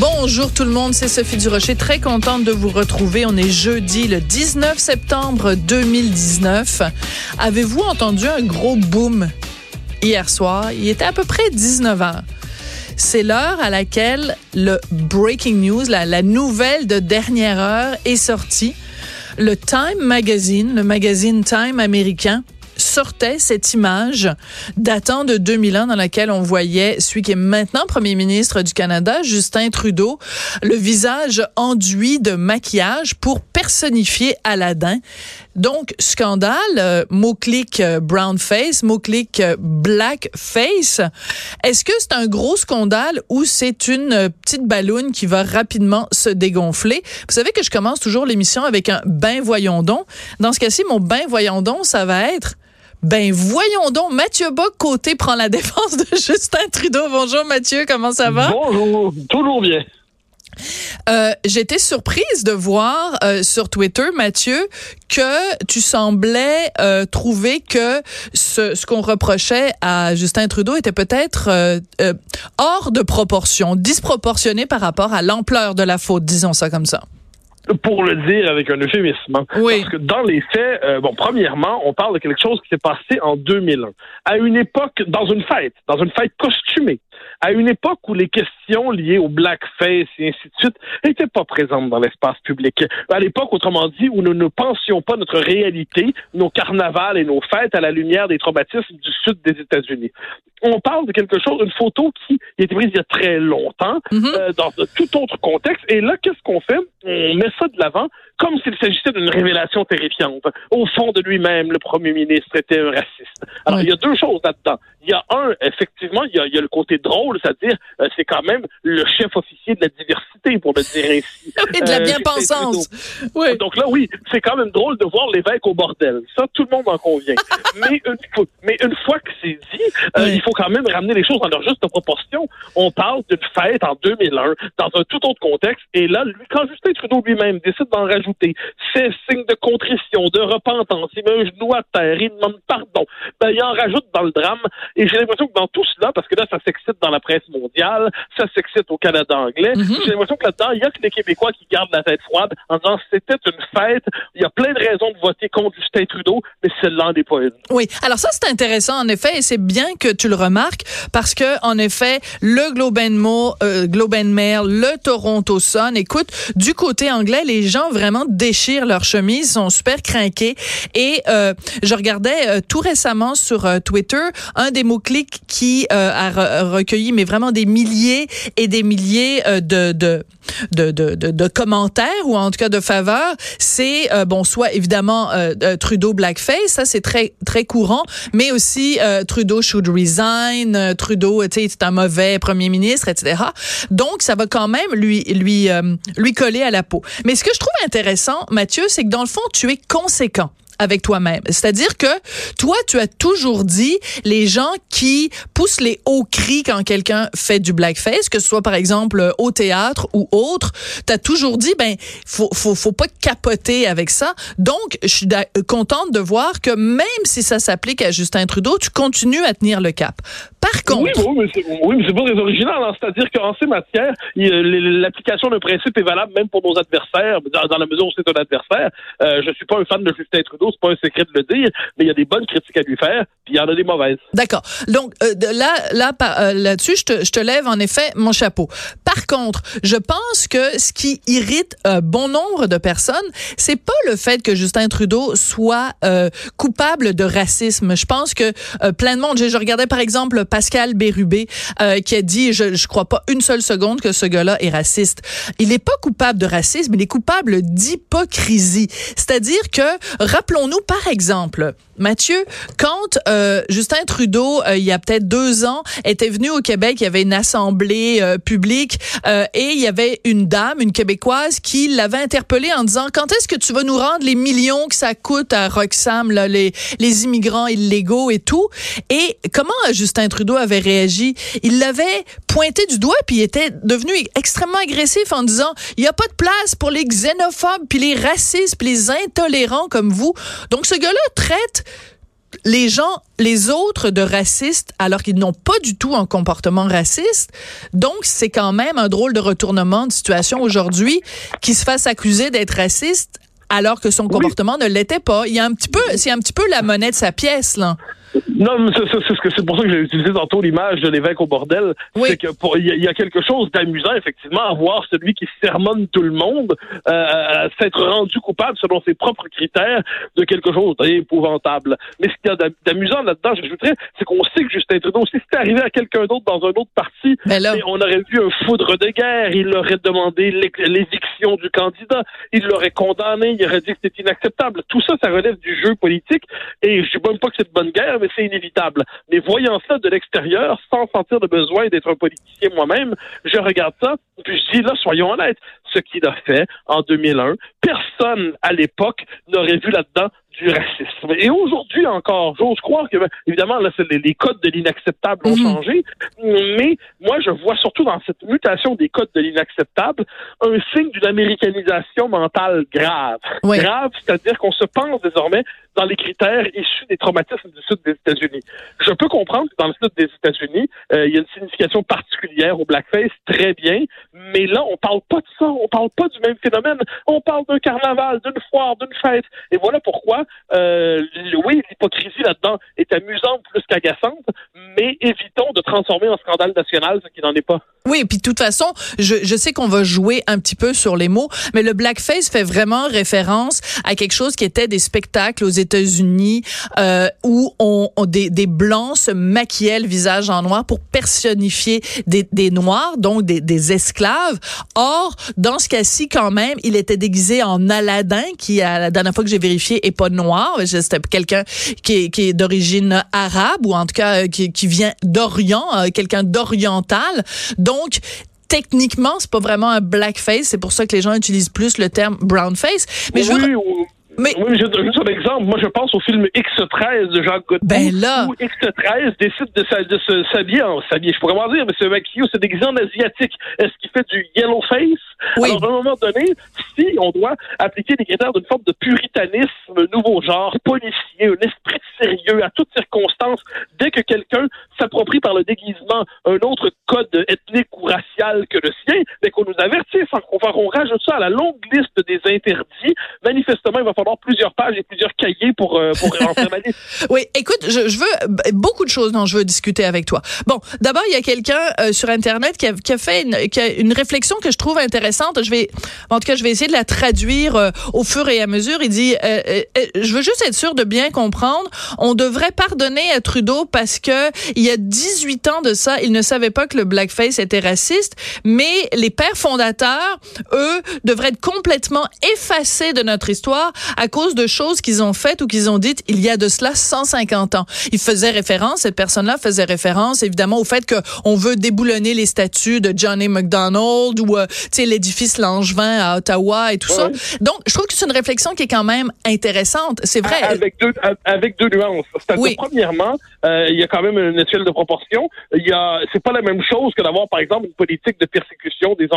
Bonjour tout le monde, c'est Sophie Durocher, très contente de vous retrouver. On est jeudi le 19 septembre 2019. Avez-vous entendu un gros boom hier soir? Il était à peu près 19 heures. C'est l'heure à laquelle le breaking news, la, la nouvelle de dernière heure est sortie. Le Time Magazine, le magazine Time américain, sortait cette image datant de 2001 dans laquelle on voyait celui qui est maintenant premier ministre du Canada, Justin Trudeau, le visage enduit de maquillage pour personnifier Aladdin. Donc, scandale, euh, mot-clic euh, brown face, mot-clic euh, black face. Est-ce que c'est un gros scandale ou c'est une euh, petite balloune qui va rapidement se dégonfler? Vous savez que je commence toujours l'émission avec un ben voyons donc. Dans ce cas-ci, mon ben voyons donc, ça va être ben voyons donc, Mathieu Bock côté prend la défense de Justin Trudeau. Bonjour Mathieu, comment ça va? Bonjour, toujours bien. Euh, J'étais surprise de voir euh, sur Twitter, Mathieu, que tu semblais euh, trouver que ce, ce qu'on reprochait à Justin Trudeau était peut-être euh, euh, hors de proportion, disproportionné par rapport à l'ampleur de la faute, disons ça comme ça. Pour le dire avec un euphémisme. Oui. Parce que dans les faits, euh, bon, premièrement, on parle de quelque chose qui s'est passé en 2001. À une époque, dans une fête, dans une fête costumée, à une époque où les questions liées au blackface et ainsi de suite n'étaient pas présentes dans l'espace public. À l'époque, autrement dit, où nous ne pensions pas notre réalité, nos carnavals et nos fêtes à la lumière des traumatismes du sud des États-Unis. On parle de quelque chose, une photo qui a été prise il y a très longtemps, Mhm. euh, dans de tout autre contexte. Et là, qu'est-ce qu'on fait? On met ça de l'avant comme s'il s'agissait d'une révélation terrifiante. Au fond de lui-même, le premier ministre était un raciste. Alors, Oui. il y a deux choses là-dedans. Il y a un, effectivement, il y a, il y a le côté drôle, c'est-à-dire, euh, c'est quand même le chef officier de la diversité, pour le dire ainsi. Et de la Euh, bien-pensance. Oui. donc là, oui, c'est quand même drôle de voir l'évêque au bordel. Ça, tout le monde en convient. mais, une fois, mais une fois que c'est dit, euh, Oui. il faut quand même ramener les choses dans leur juste proportion. On parle d'une fête en 2001, dans un tout autre contexte. Et là, lui, quand Justin Trudeau lui-même décide d'en rajouter, c'est signe de contrition, de repentance, il met un genou à terre, il demande pardon. Ben, il en rajoute dans le drame. Et j'ai l'impression que dans tout cela, parce que là, ça s'excite dans la presse mondiale, ça s'excite au Canada anglais, Mhm. j'ai l'impression que là-dedans, il y a que les Québécois qui gardent la tête froide en disant c'était une fête, il y a plein de raisons de voter contre Justin Trudeau, mais celle-là n'en est pas une. Oui, alors ça c'est intéressant en effet et c'est bien que tu le remarques parce que en effet le Globe and, Mo, euh, Globe and Mail, le Toronto Sun, écoute, du côté anglais, les gens vraiment déchirent leurs chemises, sont super craqués et euh, je regardais euh, tout récemment sur euh, Twitter un des mots clics qui a re- recueilli mais vraiment des milliers et des milliers de, de de, de, de, de commentaires ou en tout cas de faveurs, c'est euh, bon soit évidemment euh, euh, Trudeau blackface, ça c'est très très courant, mais aussi Trudeau should resign, Trudeau tu un mauvais premier ministre, etc. Donc ça va quand même lui lui lui coller à la peau. Mais ce que je trouve intéressant, Mathieu, c'est que dans le fond tu es conséquent avec toi-même. C'est-à-dire que toi, tu as toujours dit les gens qui poussent les hauts cris quand quelqu'un fait du blackface, que ce soit par exemple au théâtre ou autre, tu as toujours dit ben faut faut faut pas capoter avec ça. Donc, je suis d'a- contente de voir que même si ça s'applique à Justin Trudeau, tu continues à tenir le cap. Par contre, Oui, oui, mais c'est oui, mais c'est pas très original. hein. C'est-à-dire qu'en ces matières, a- l'application d'un principe est valable même pour nos adversaires, dans, dans la mesure où c'est un adversaire. Euh, je suis pas un fan de Justin Trudeau, c'est pas un secret de le dire, mais il y a des bonnes critiques à lui faire, puis il y en a des mauvaises. D'accord. Donc euh, là, là, euh, là-dessus, je te, je te lève en effet mon chapeau. Par contre, je pense que ce qui irrite euh, bon nombre de personnes, c'est pas le fait que Justin Trudeau soit euh, coupable de racisme. Je pense que euh, plein de monde. Je, je regardais par exemple Pascal Bérubé euh, qui a dit, je, je crois pas une seule seconde que ce gars-là est raciste. Il n'est pas coupable de racisme, il est coupable d'hypocrisie. C'est-à-dire que rappelons-nous par exemple, Mathieu, quand euh, Justin Trudeau, euh, il y a peut-être deux ans, était venu au Québec, il y avait une assemblée euh, publique et il y avait une dame, une québécoise, qui l'avait interpellé en disant quand est-ce que tu vas nous rendre les millions que ça coûte à Roxham, les, les immigrants illégaux et tout. Et comment Justin Trudeau avait réagi? Il l'avait pointé du doigt puis il était devenu extrêmement agressif en disant il y a pas de place pour les xénophobes puis les racistes puis les intolérants comme vous. Donc ce gars-là traite les gens, les autres de racistes, alors qu'ils n'ont pas du tout un comportement raciste. Donc, c'est quand même un drôle de retournement de situation aujourd'hui qui se fasse accuser d'être raciste alors que son comportement ne l'était pas. Il y a un petit peu, c'est un petit peu la monnaie de sa pièce, là. Non, mais c'est pour ça que j'ai utilisé tantôt l'image de l'évêque au bordel. C'est que il y, a quelque chose d'amusant effectivement à voir celui qui sermonne tout le monde euh, s'être rendu coupable selon ses propres critères de quelque chose d'épouvantable. Mais ce qu'il y a d'amusant là-dedans, j'ajouterais, c'est qu'on sait que Justin Trudeau, si c'était arrivé à quelqu'un d'autre dans un autre parti, on aurait vu un foudre de guerre. Il aurait demandé l'éviction du candidat, il l'aurait condamné, il aurait dit que c'était inacceptable. Tout ça, ça relève du jeu politique. Et je dis même pas que c'est de bonne guerre mais c'est inévitable. Mais voyant ça de l'extérieur, sans sentir le besoin d'être un politicien moi-même, je regarde ça, puis je dis, là, soyons honnêtes, ce qu'il a fait en 2001, personne à l'époque n'aurait vu là-dedans du racisme. Et aujourd'hui encore, j'ose croire que, évidemment, là, les, les codes de l'inacceptable ont mhm. changé, mais moi, je vois surtout dans cette mutation des codes de l'inacceptable un signe d'une américanisation mentale grave. Grave, c'est-à-dire qu'on se pense désormais dans les critères issus des traumatismes du sud des États-Unis. Je peux comprendre que dans le sud des États-Unis, euh, il y a une signification particulière au blackface, très bien, mais là, on parle pas de ça, on parle pas du même phénomène, on parle d'un carnaval, d'une foire, d'une fête, et voilà pourquoi, euh, oui, l'hypocrisie là-dedans est amusante plus qu'agaçante, mais évitons de transformer en scandale national ce qui n'en est pas. Oui, puis de toute façon, je, je sais qu'on va jouer un petit peu sur les mots, mais le blackface fait vraiment référence à quelque chose qui était des spectacles aux États-Unis euh, où on, des, des blancs se maquillaient le visage en noir pour personnifier des, des noirs, donc des, des esclaves. Or, dans ce cas-ci, quand même, il était déguisé en Aladdin, qui à la dernière fois que j'ai vérifié est pas noir. C'était quelqu'un qui est, qui est d'origine arabe ou en tout cas euh, qui, qui vient d'Orient, euh, quelqu'un d'oriental. Techniquement, c'est pas vraiment un blackface. C'est pour ça que les gens utilisent plus le terme brownface. Mais je veux... Mais... Oui, juste un exemple. Moi, je pense au film X13 de Jacques Godbout. Ben là. Où X13 décide de, de se s'habiller en s'habiller. Je pourrais m'en dire, mais c'est maquillé, c'est déguisé en asiatique. Est-ce qu'il fait du yellow face? Oui. Alors, à un moment donné, si on doit appliquer des critères d'une forme de puritanisme, nouveau genre, policier, un esprit sérieux à toutes circonstances, dès que quelqu'un s'approprie par le déguisement un autre code ethnique que le sien, mais qu'on nous avertisse, qu'on rajoute ça à la longue liste des interdits, manifestement, il va falloir plusieurs pages et plusieurs cahiers pour, euh, pour rentrer ma liste. Oui, écoute, je, je, veux beaucoup de choses dont je veux discuter avec toi. Bon, d'abord, il y a quelqu'un euh, sur Internet qui a, qui a fait une, qui a une réflexion que je trouve intéressante. Je vais, en tout cas, je vais essayer de la traduire euh, au fur et à mesure. Il dit, je veux juste être sûr de bien comprendre. On devrait pardonner à Trudeau parce que il y a 18 ans de ça, il ne savait pas que le blackface était raciste, mais les pères fondateurs, eux, devraient être complètement effacés de notre histoire à cause de choses qu'ils ont faites ou qu'ils ont dites il y a de cela 150 ans. Il faisait référence, cette personne-là faisait référence évidemment au fait qu'on veut déboulonner les statues de Johnny McDonald ou euh, l'édifice Langevin à Ottawa et tout ça. Donc, je trouve que c'est une réflexion qui est quand même intéressante. C'est vrai. Avec deux, avec deux nuances. C'est-à-dire, premièrement, euh, il y a quand même une échelle de proportion. Il y a, c'est pas la même chose que d'avoir, par exemple, une politique de persécution des,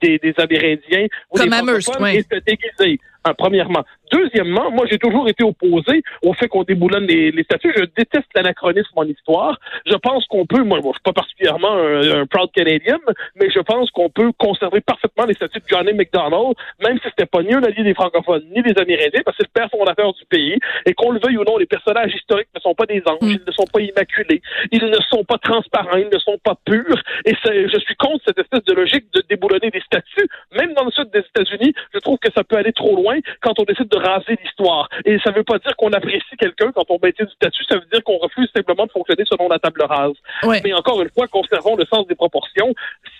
des, des Amérindiens ou Comme des ouais. et se déguiser. Hein, premièrement. Deuxièmement, moi, j'ai toujours été opposé au fait qu'on déboulonne les, les, statuts. Je déteste l'anachronisme en histoire. Je pense qu'on peut, moi, je suis pas particulièrement un, proud Canadian, mais je pense qu'on peut conserver parfaitement les statuts de Johnny McDonald, même si c'était pas ni un allié des francophones, ni des Amérindiens, parce que c'est le père fondateur du pays, et qu'on le veuille ou non, les personnages historiques ne sont pas des anges, mm. ils ne sont pas immaculés, ils ne sont pas transparents, ils ne sont pas purs, et je suis contre cette espèce de logique de déboulonner des statuts. Même dans le sud des États-Unis, je trouve que ça peut aller trop loin quand on décide de raser l'histoire. Et ça ne veut pas dire qu'on apprécie quelqu'un quand on maintient du statut, ça veut dire qu'on refuse simplement de fonctionner selon la table rase. Mais encore une fois, conservons le sens des proportions.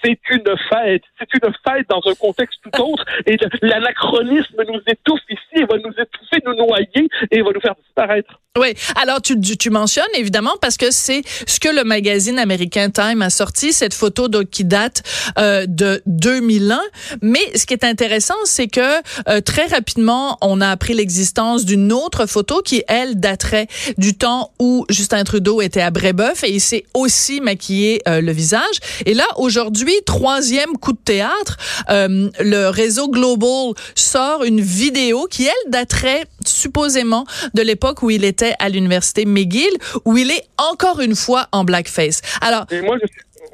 C'est une fête. C'est une fête dans un contexte tout autre. Et l'anachronisme nous étouffe ici, il va nous étouffer, nous noyer et va nous faire disparaître. Oui. Alors, tu, tu mentionnes évidemment parce que c'est ce que le magazine américain Time a sorti, cette photo qui date euh, de 2001. Mais ce qui est intéressant, c'est que euh, très rapidement, on a appris l'existence d'une autre photo qui, elle, daterait du temps où Justin Trudeau était à Brébeuf et il s'est aussi maquillé euh, le visage. Et là, aujourd'hui, aujourd'hui, troisième coup de théâtre, euh, le réseau Global sort une vidéo qui, elle, daterait supposément de l'époque où il était à l'université McGill, où il est encore une fois en blackface. Alors,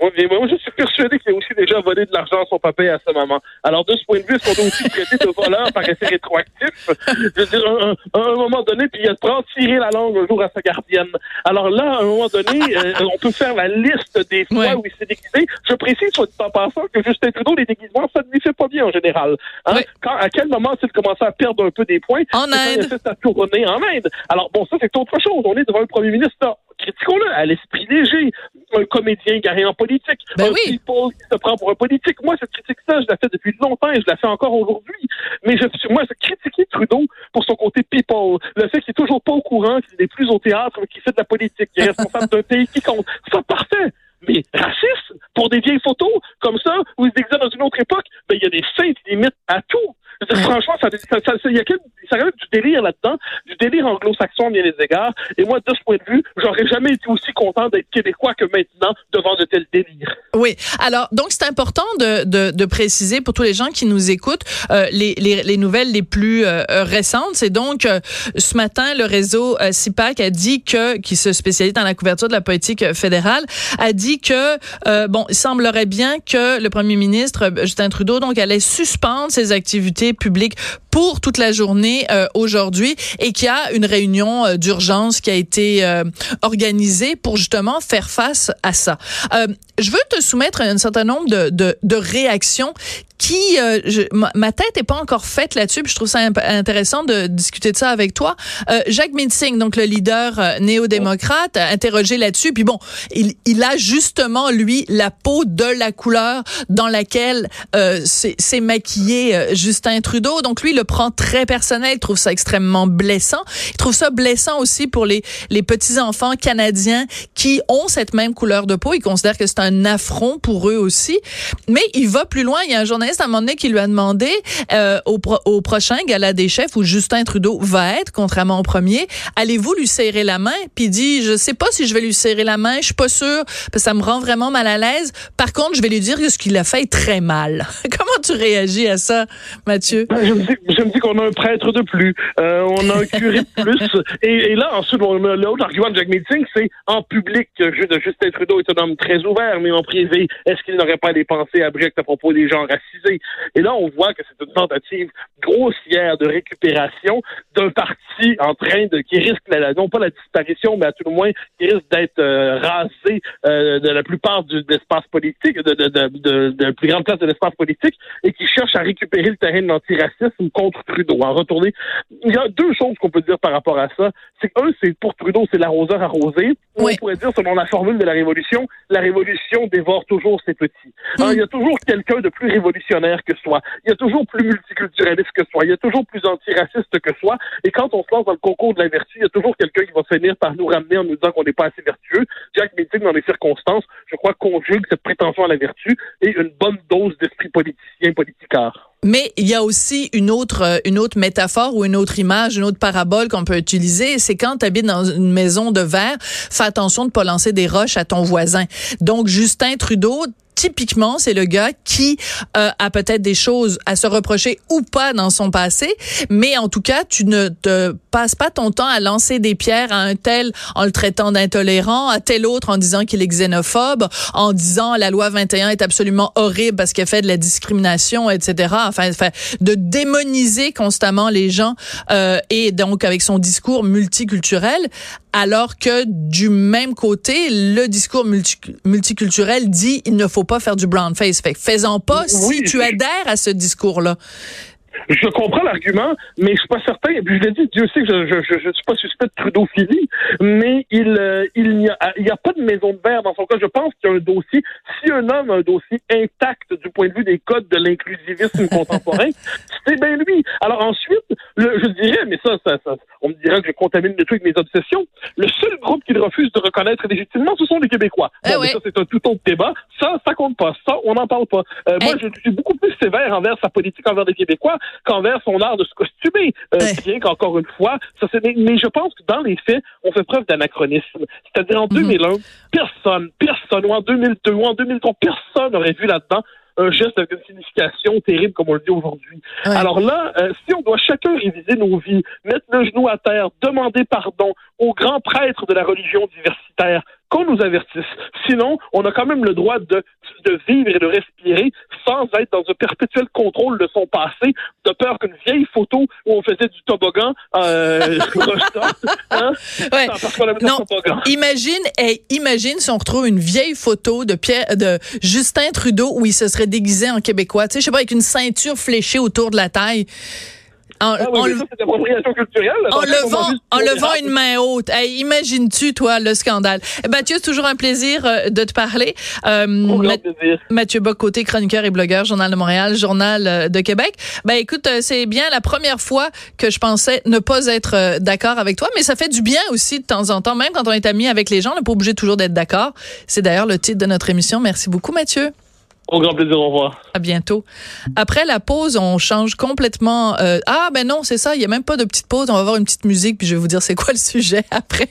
moi, je suis persuadé qu'il a aussi déjà volé de l'argent à son papa et à sa maman. Alors, de ce point de vue, est-ce qu'on doit aussi traiter de voleur par effet rétroactif? Je veux dire, à un, moment donné, puis il a tirer la langue un jour à sa gardienne. Alors là, à un moment donné, euh, on peut faire la liste des fois où il s'est déguisé. Je précise, soit en passant, que Justin Trudeau, les déguisements, ça ne lui fait pas bien en général. Hein? Quand, à quel moment s'il commençait à perdre un peu des points? En Inde. Quand il a tournée en Inde. Alors, bon, ça, c'est autre chose. On est devant le premier ministre critiquons-le, à l'esprit léger. Un comédien garé en politique, ben un oui. people qui se prend pour un politique. Moi, cette critique-là, je la fais depuis longtemps et je la fais encore aujourd'hui. Mais je, moi, je critiquer Trudeau pour son côté people, le fait qu'il est toujours pas au courant, qu'il n'est plus au théâtre, qu'il fait de la politique, qu'il est responsable d'un pays qui compte. C'est parfait mais raciste pour des vieilles photos comme ça où il se dans une autre époque, ben il y a des faits limites à tout. Franchement, ça, ça, ça, y a ça a du délire là-dedans, du délire anglo-saxon bien les égards. Et moi, de ce point de vue, j'aurais jamais été aussi content d'être québécois que maintenant devant de tels délires. Oui. Alors, donc c'est important de, de, préciser pour tous les gens qui nous écoutent euh, les, les, les, nouvelles les plus euh, récentes. C'est donc euh, ce matin le réseau CIPAC a dit que qui se spécialise dans la couverture de la politique fédérale a dit que bon, il semblerait bien que le premier ministre Justin Trudeau donc allait suspendre ses activités publiques pour toute la journée euh, aujourd'hui et qu'il y a une réunion euh, d'urgence qui a été euh, organisée pour justement faire face à ça. je veux te soumettre un certain nombre de, de, de réactions qui, euh, je, ma, tête est pas encore faite là-dessus, puis je trouve ça intéressant de discuter de ça avec toi. Euh, Jacques Minsing, donc le leader euh, néo-démocrate, interrogé là-dessus, puis bon, il, il a justement lui la peau de la couleur dans laquelle euh, s'est maquillé euh, Justin Trudeau. Donc lui, il le prend très personnel, il trouve ça extrêmement blessant. Il trouve ça blessant aussi pour les les petits enfants canadiens qui ont cette même couleur de peau. Il considère que c'est un affront pour eux aussi. Mais il va plus loin. Il y a un journaliste à un moment donné qui lui a demandé euh, au, au, prochain gala des chefs où Justin Trudeau va être, contrairement au premier, allez-vous lui serrer la main? Puis il dit, je sais pas si je vais lui serrer la main, je suis pas sûr, parce que ça me rend vraiment mal à l'aise. Par contre, je vais lui dire que ce qu'il a fait est très mal. Comment tu réagis à ça, Mathieu? Ben, je me dis, qu'on a un prêtre de plus, euh, on a un curé de plus. Et, et là, ensuite, l'autre argument de Jack Meeting, c'est en public, Justin Trudeau est un homme très ouvert, mais en privé, est-ce qu'il n'aurait pas des pensées abjectes à propos des gens racisés? Et là, on voit que c'est une tentative grossière de récupération d'un parti en train de qui risque la, non pas la disparition, mais à tout le moins qui risque d'être euh, rasé euh, de la plupart de l'espace politique, de, de, de, de, la plus grande place de l'espace politique, et qui cherche à récupérer le terrain de l'antiracisme contre Trudeau. En retourner, il y a deux choses qu'on peut dire par rapport à ça. C'est un, c'est pour Trudeau, c'est l'arroseur arrosé. On pourrait dire, selon la formule de la révolution, la révolution dévore toujours ses petits. Hein, il y a toujours quelqu'un de plus révolutionnaire que soi. Il y a toujours plus multiculturaliste que soi. Il y a toujours plus antiraciste que soi. Et quand on se lance dans le concours de la vertu, il y a toujours quelqu'un qui va finir par nous ramener en nous disant qu'on n'est pas assez vertueux. Jack Meeting, dans les circonstances, je crois, conjugue cette prétention à la vertu et une bonne dose d'esprit politicien, politicard. Mais il y a aussi une autre, euh, une autre métaphore ou une autre image, une autre parabole qu'on peut utiliser. C'est quand tu habites dans une maison de verre, fais attention de pas lancer des roches à ton voisin. Donc, Justin Trudeau, typiquement, c'est le gars qui euh, a peut-être des choses à se reprocher ou pas dans son passé, mais en tout cas, tu ne te passes pas ton temps à lancer des pierres à un tel en le traitant d'intolérant, à tel autre en disant qu'il est xénophobe, en disant la loi 21 est absolument horrible parce qu'elle fait de la discrimination, etc. Enfin, de démoniser constamment les gens euh, et donc avec son discours multiculturel, alors que du même côté, le discours multiculturel dit il ne faut pas faire du brown face. Fait faisons pas si tu adhères à ce discours-là. Je comprends l'argument, mais je suis pas certain. je l'ai dit, Dieu sait que je, je, je, suis pas suspect de Trudeau-Philly, mais il, euh, il n'y a, a pas de maison de verre dans son cas. Je pense qu'il y a un dossier. Si un homme a un dossier intact du point de vue des codes de l'inclusivisme contemporain, c'est bien lui. Alors ensuite, le, je dirais, mais ça, ça, ça, on me dirait que je contamine le truc avec mes obsessions. Le seul groupe qu'il refuse de reconnaître légitimement, ce sont les Québécois. Eh bon, ça, c'est un tout autre débat. Ça, ça compte pas. Ça, on n'en parle pas. Euh, moi, je suis beaucoup plus sévère envers sa politique envers les Québécois qu'envers son art de se costumer. Euh, Bien qu'encore une fois, ça c'est. Mais je pense que dans les faits, on fait preuve d'anachronisme. C'est-à-dire en 2001, mhm. personne, personne, ou en 2002 ou en 2003, personne n'aurait vu là-dedans un geste avec une signification terrible comme on le dit aujourd'hui. Alors là, euh, si on doit chacun réviser nos vies, mettre le genou à terre, demander pardon aux grands prêtres de la religion diversitaire, qu'on nous avertisse. Sinon, on a quand même le droit de, de vivre et de respirer sans être dans un perpétuel contrôle de son passé, de peur qu'une vieille photo où on faisait du toboggan euh, hein, ouais. parce qu'on non, toboggan. Imagine, hey, imagine si on retrouve une vieille photo de Pierre, de Justin Trudeau où il se serait déguisé en québécois, tu sais, je sais pas, avec une ceinture fléchée autour de la taille. En, ah oui, c'est appropriation culturelle. En levant, en levant une main haute. Hey, Imagines-tu, toi, le scandale? Eh, Mathieu, c'est toujours un plaisir euh, de te parler. Euh, plaisir. Mathieu Bock, côté chroniqueur et blogueur, Journal de Montréal, Journal euh, de Québec. Ben écoute, euh, c'est bien la première fois que je pensais ne pas être d'accord avec toi, mais ça fait du bien aussi de temps en temps, même quand on est amis avec les gens, on n'est pas obligé toujours d'être d'accord. C'est d'ailleurs le titre de notre émission. Merci beaucoup, Mathieu. Au grand plaisir, au revoir. À bientôt. Après la pause, on change complètement. Euh, ah ben non, c'est ça, il y a même pas de petite pause. On va avoir une petite musique, puis je vais vous dire c'est quoi le sujet après.